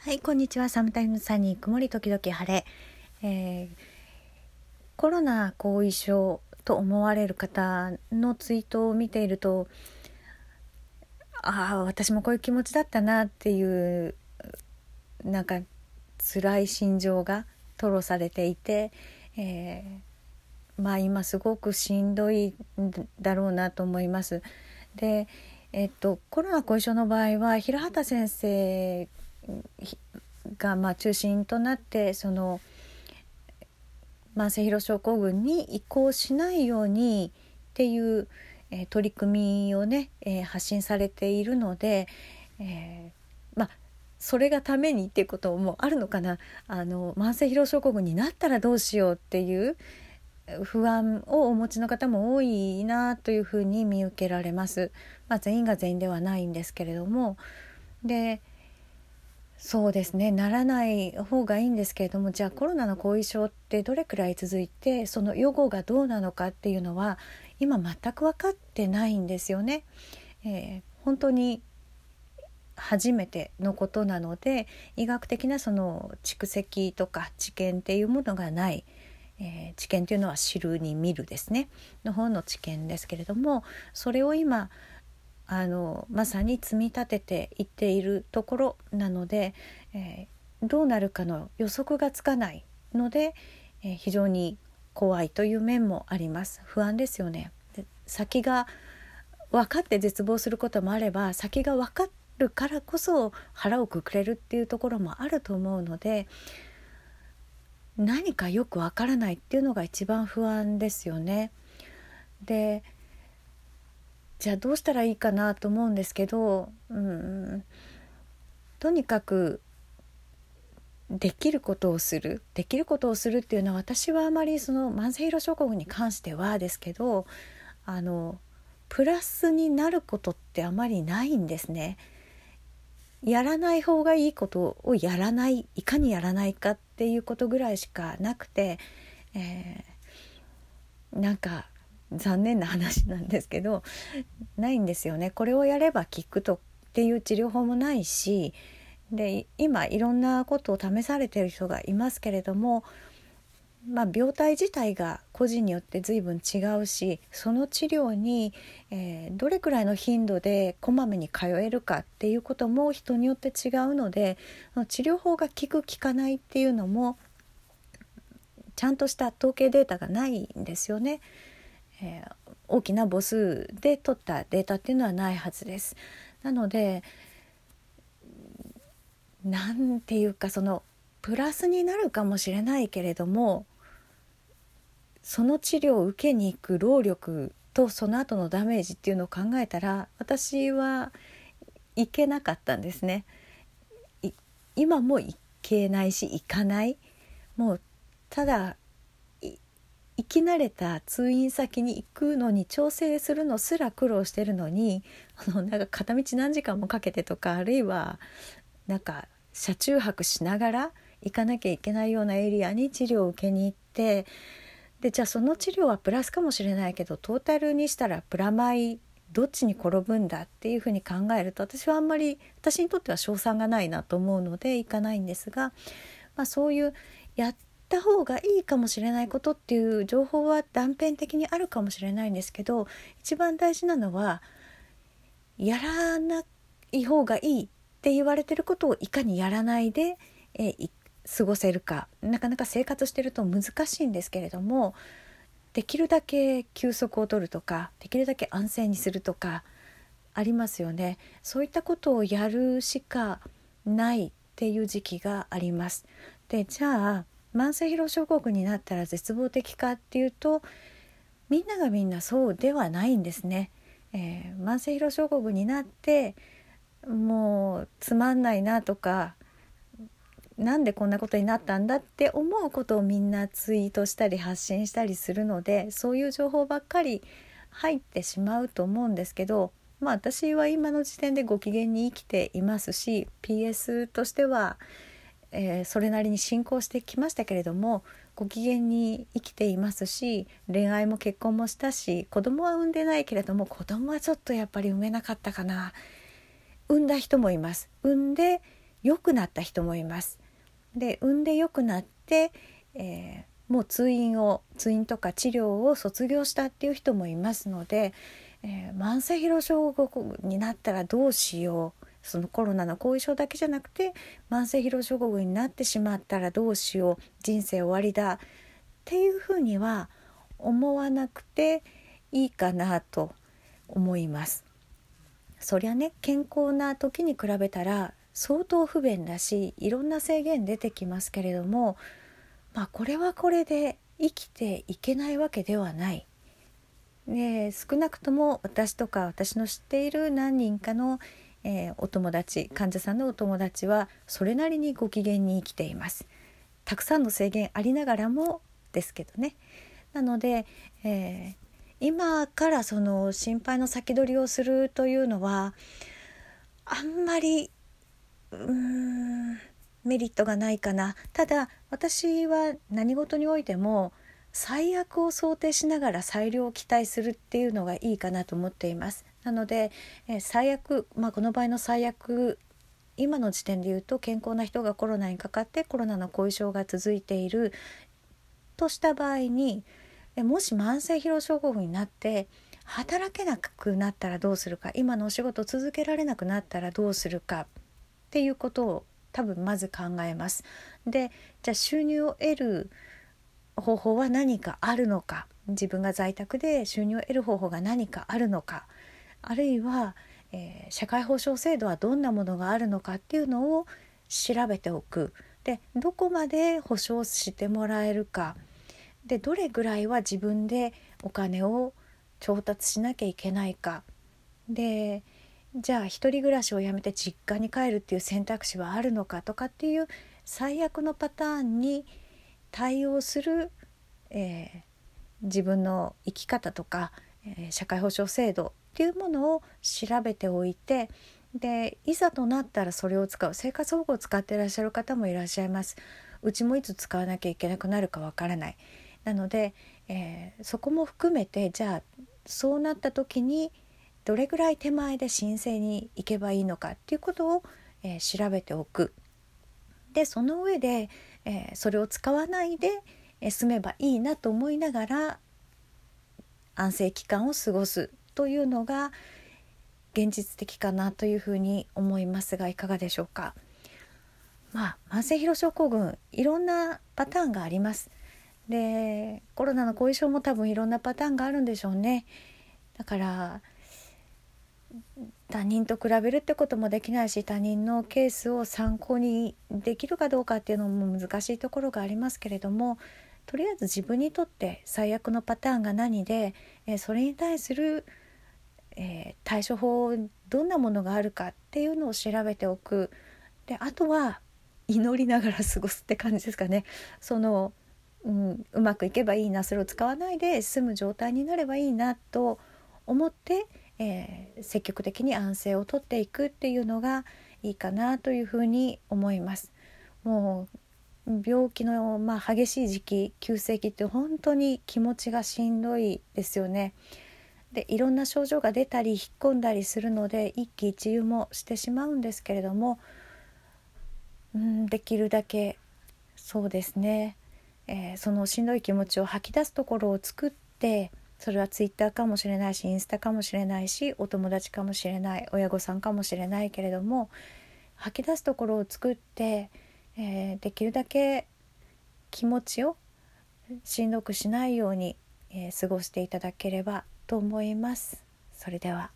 はい、こんにちは。サムタイムサニー、曇り時々晴れ。えーコロナ後遺症と思われる方のツイートを見ていると、ああ、私もこういう気持ちだったなっていう、なんか辛い心情が吐露されていて、えーまあ今すごくしんどいんだろうなと思います。で、えっと、コロナ後遺症の場合は平畑先生がまあ中心となってその慢性疲労症候群に移行しないようにっていう、えー取り組みをね、えー発信されているので、えーまあそれがためにっていうこともあるのかなあの慢性疲労症候群になったらどうしようっていう不安をお持ちの方も多いなというふうに見受けられます。まあ、全員が全員ではないんですけれどもでそうですね。ならない方がいいんですけれどもじゃあコロナの後遺症ってどれくらい続いてその予後がどうなのかっていうのは今全く分かってないんですよね。えー本当に初めてのことなので医学的なその蓄積とか知見っていうものがない、えー知見というのは知るに見るですね。の方の知見ですけれどもそれを今あのまさに積み立てていっているところなので、えーどうなるかの予測がつかないので、えー非常に怖いという面もあります不安ですよねで先が分かって絶望することもあれば先が分かるからこそ腹をくくれるっていうところもあると思うので何かよく分からないっていうのが一番不安ですよね。でじゃあどうしたらいいかなと思うんですけどうんとにかくできることをするできることをするっていうのは私はあまりその慢性疲労症候群に関してはですけどあのプラスになることってあまりないんですね。やらない方がいいことをやらないいかにやらないかっていうことぐらいしかなくて、えーなんか残念な話なんですけどないんですよね。これをやれば効くとっていう治療法もないしで今いろんなことを試されてる人がいますけれども、まあ、病態自体が個人によって随分違うしその治療に、えーどれくらいの頻度でこまめに通えるかっていうことも人によって違うので治療法が効く効かないっていうのもちゃんとした統計データがないんですよね。えー大きな母数で取ったデータっていうのはないはずです。なのでなんていうかそのプラスになるかもしれないけれどもその治療を受けに行く労力とその後のダメージっていうのを考えたら私はいけなかったんですね。今もいけないし行かないもうただ生き慣れた通院先に行くのに調整するのすら苦労してるのに あのなんか片道何時間もかけてとかあるいはなんか車中泊しながら行かなきゃいけないようなエリアに治療を受けに行ってでじゃあその治療はプラスかもしれないけどトータルにしたらプラマイどっちに転ぶんだっていうふうに考えると私はあんまり私にとっては勝算がないなと思うので行かないんですが、まあ、そういうやった方がいいかもしれないことっていう情報は断片的にあるかもしれないんですけど一番大事なのはやらない方がいいって言われてることをいかにやらないで、え過ごせるかなかなか生活してると難しいんですけれどもできるだけ休息を取るとかできるだけ安静にするとかありますよねそういったことをやるしかないっていう時期があります。でじゃあ慢性疲労症候群になったら絶望的かっていうとみんながみんなそうではないんですね。えー慢性疲労症候群になってもうつまんないなとかなんでこんなことになったんだって思うことをみんなツイートしたり発信したりするのでそういう情報ばっかり入ってしまうと思うんですけどまあ私は今の時点でご機嫌に生きていますし PS としては、えーそれなりに進行してきましたけれどもご機嫌に生きていますし恋愛も結婚もしたし子供は産んでないけれども子供はちょっとやっぱり産めなかったかな。産んだ人もいます。産んで良くなった人もいます。で産んで良くなって、えー、もう通院を通院とか治療を卒業したっていう人もいますので、えー、慢性疲労症候群になったらどうしよう。そのコロナの後遺症だけじゃなくて慢性疲労症候群になってしまったらどうしよう人生終わりだっていうふうには思わなくていいかなと思います。そりゃね健康な時に比べたら相当不便だしいろんな制限出てきますけれどもまあこれはこれで生きていけないわけではない。で少なくとも私とか私の知っている何人かの、えー、お友達患者さんのお友達はそれなりにご機嫌に生きています。たくさんの制限ありながらもですけどね。なので、えー、今からその心配の先取りをするというのはあんまりうーんメリットがないかなただ私は何事においても最悪を想定しながら最良を期待するっていうのがいいかなと思っていますなので、え最悪、まあ、この場合の最悪今の時点で言うと健康な人がコロナにかかってコロナの後遺症が続いているとした場合にもし慢性疲労症候群になって働けなくなったらどうするか今のお仕事続けられなくなったらどうするかっていうことを多分まず考えます。でじゃあ収入を得る方法は何かあるのか自分が在宅で収入を得る方法が何かあるのかあるいは、えー、社会保障制度はどんなものがあるのかっていうのを調べておく。でどこまで保証してもらえるか。でどれぐらいは自分でお金を調達しなきゃいけないか。でじゃあ一人暮らしをやめて実家に帰るっていう選択肢はあるのかとかっていう最悪のパターンに対応する、えー、自分の生き方とか、えー、社会保障制度っていうものを調べておいてでいざとなったらそれを使う生活保護を使っていらっしゃる方もいらっしゃいます。うちもいつ使わなきゃいけなくなるかわからない。なので、えー、そこも含めてじゃあそうなった時にどれぐらい手前で申請に行けばいいのかっていうことを、えー、調べておく。でその上で、えー、それを使わないで、え済めばいいなと思いながら安静期間を過ごすというのが現実的かなというふうに思いますがいかがでしょうか？まあ、慢性疲労症候群いろんなパターンがあります。でコロナの後遺症も多分いろんなパターンがあるんでしょうねだから他人と比べるってこともできないし他人のケースを参考にできるかどうかっていうのも難しいところがありますけれどもとりあえず自分にとって最悪のパターンが何で、え、それに対する、えー、対処法どんなものがあるかっていうのを調べておくであとは祈りながら過ごすって感じですかね。そのうん、うまくいけばいいなそれを使わないで済む状態になればいいなと思って、えー、積極的に安静をとっていくっていうのがいいかなというふうに思います。もう病気の、まあ、激しい時期急性期って本当に気持ちがしんどいですよね。でいろんな症状が出たり引っ込んだりするので一喜一憂もしてしまうんですけれども、うん、できるだけそうですね。えー、そのしんどい気持ちを吐き出すところを作ってそれはツイッターかもしれないしインスタかもしれないしお友達かもしれない親御さんかもしれないけれども吐き出すところを作って、えー、できるだけ気持ちをしんどくしないように、えー、過ごしていただければと思います。それでは